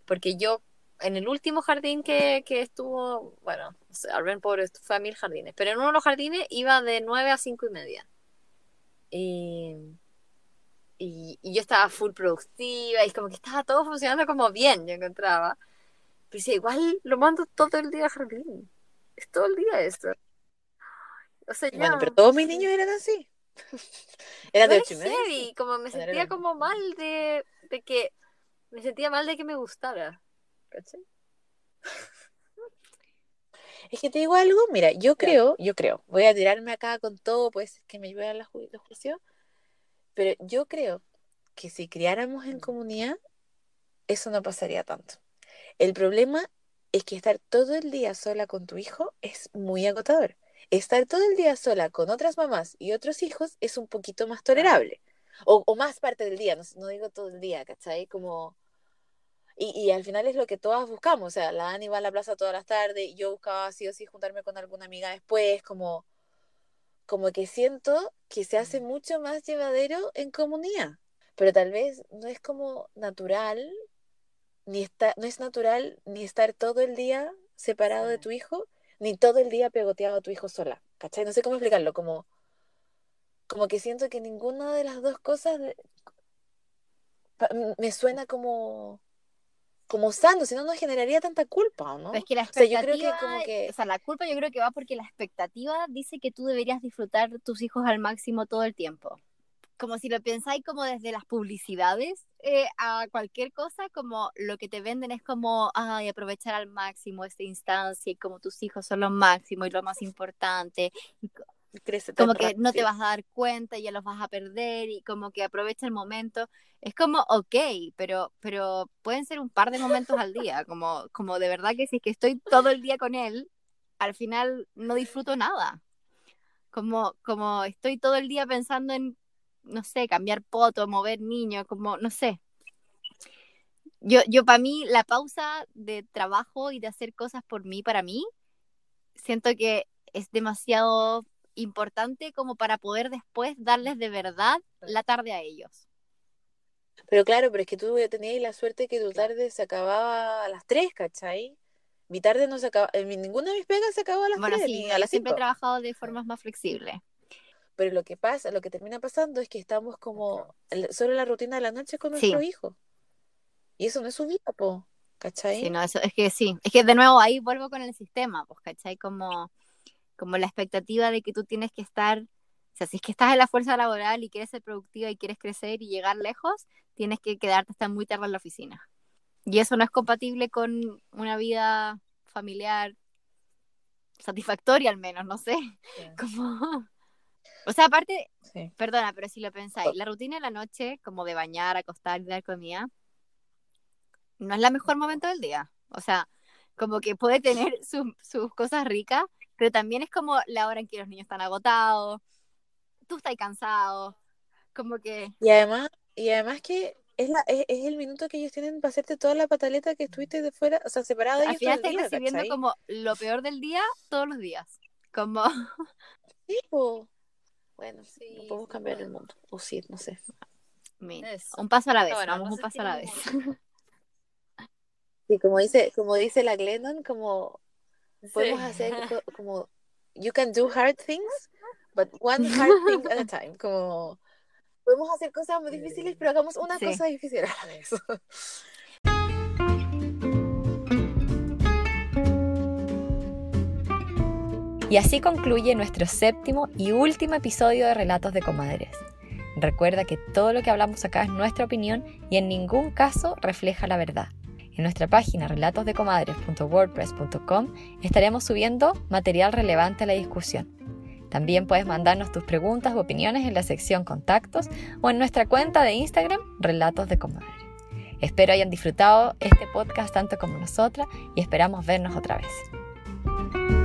Porque yo, en el último jardín que, que estuvo, bueno, Arben Pobre fue a mil jardines, pero en uno de los jardines iba de nueve a cinco y media. Y y, yo estaba full productiva y como que estaba todo funcionando como bien, yo encontraba. Pero sí, igual lo mando todo el día a jardín. Es todo el día eso. O sea, ya... Bueno, pero todos mis niños eran así. Eran de ocho y como me sentía como mal de, de que me sentía mal de que me gustara. Es que te digo algo, mira, yo creo, yo creo, voy a tirarme acá con todo, pues que me lleve a la, la juicio pero yo creo que si criáramos en comunidad, eso no pasaría tanto. El problema es que estar todo el día sola con tu hijo es muy agotador. Estar todo el día sola con otras mamás y otros hijos es un poquito más tolerable. O, más parte del día, no, digo todo el día, ¿cachai? Como Y, y, al final es lo que todas buscamos, o sea, la Ani va a la plaza todas las tardes, yo buscaba sí o sí juntarme con alguna amiga después, como, como que siento que se hace mucho más llevadero en comunidad, pero tal vez no es como natural, ni está, no es natural ni estar todo el día separado de tu hijo, ni todo el día pegoteado a tu hijo sola, ¿cachai? No sé cómo explicarlo, como, como que siento que ninguna de las dos cosas me suena como como sano, si no, no generaría tanta culpa, ¿no? es que la expectativa, o sea, yo creo que como que... O sea, la culpa yo creo que va porque la expectativa dice que tú deberías disfrutar tus hijos al máximo todo el tiempo. Como si lo pensáis como desde las publicidades eh, a cualquier cosa, como lo que te venden es como, ay, aprovechar al máximo esta instancia y como tus hijos son lo máximo y lo más importante. Y, como que no te vas a dar cuenta y ya los vas a perder y como que aprovecha el momento. Es como, ok, pero, pero pueden ser un par de momentos al día, como, como de verdad que si es que estoy todo el día con él, al final no disfruto nada. Como, como estoy todo el día pensando en, no sé, cambiar poto, mover niños, como, no sé. Yo, yo para mí, la pausa de trabajo y de hacer cosas por mí, para mí, siento que es demasiado importante como para poder después darles de verdad la tarde a ellos. Pero claro, pero es que tú tenías la suerte que tu tarde se acababa a las 3, ¿cachai? Mi tarde no se acaba, ninguna de mis pegas se acabó a las bueno, 3, sí, a las siempre he trabajado de formas más flexibles. Pero lo que pasa, lo que termina pasando es que estamos como solo en la rutina de la noche con nuestro hijo. Y eso no es su vida, po, ¿cachai? Sí, no, eso, es que sí, es que de nuevo ahí vuelvo con el sistema, pues, ¿cachai? Como como la expectativa de que tú tienes que estar, o sea, si es que estás en la fuerza laboral y quieres ser productiva y quieres crecer y llegar lejos, tienes que quedarte hasta muy tarde en la oficina. Y eso no es compatible con una vida familiar satisfactoria al menos, no sé. Como... O sea, aparte, perdona, pero si lo pensáis, la rutina de la noche, como de bañar, acostar dar comida, no es la mejor momento del día. O sea, como que puede tener sus cosas ricas, pero también es como la hora en que los niños están agotados, tú estás cansado, como que... Y además, y además que es, la, es, el minuto que ellos tienen para hacerte toda la pataleta que estuviste de fuera, o sea, separado de ellos. Al final estás recibiendo como lo peor del día todos los días, como... Sí, Bueno, sí, no podemos cambiar el mundo, o sí, no sé. un paso a la vez, vamos un paso a la vez. Sí, como dice, como dice la Glennon, como podemos hacer como you can do hard things, but one hard thing at a time. Como podemos hacer cosas muy difíciles, pero hagamos una cosa difícil a la vez. Y así concluye nuestro séptimo y último episodio de Relatos de Comadres. Recuerda que todo lo que hablamos acá es nuestra opinión y en ningún caso refleja la verdad. En nuestra página relatosdecomadres.wordpress.com estaremos subiendo material relevante a la discusión. También puedes mandarnos tus preguntas o opiniones en la sección Contactos o en nuestra cuenta de Instagram Relatos de. Espero hayan disfrutado este podcast tanto como nosotras y esperamos vernos otra vez.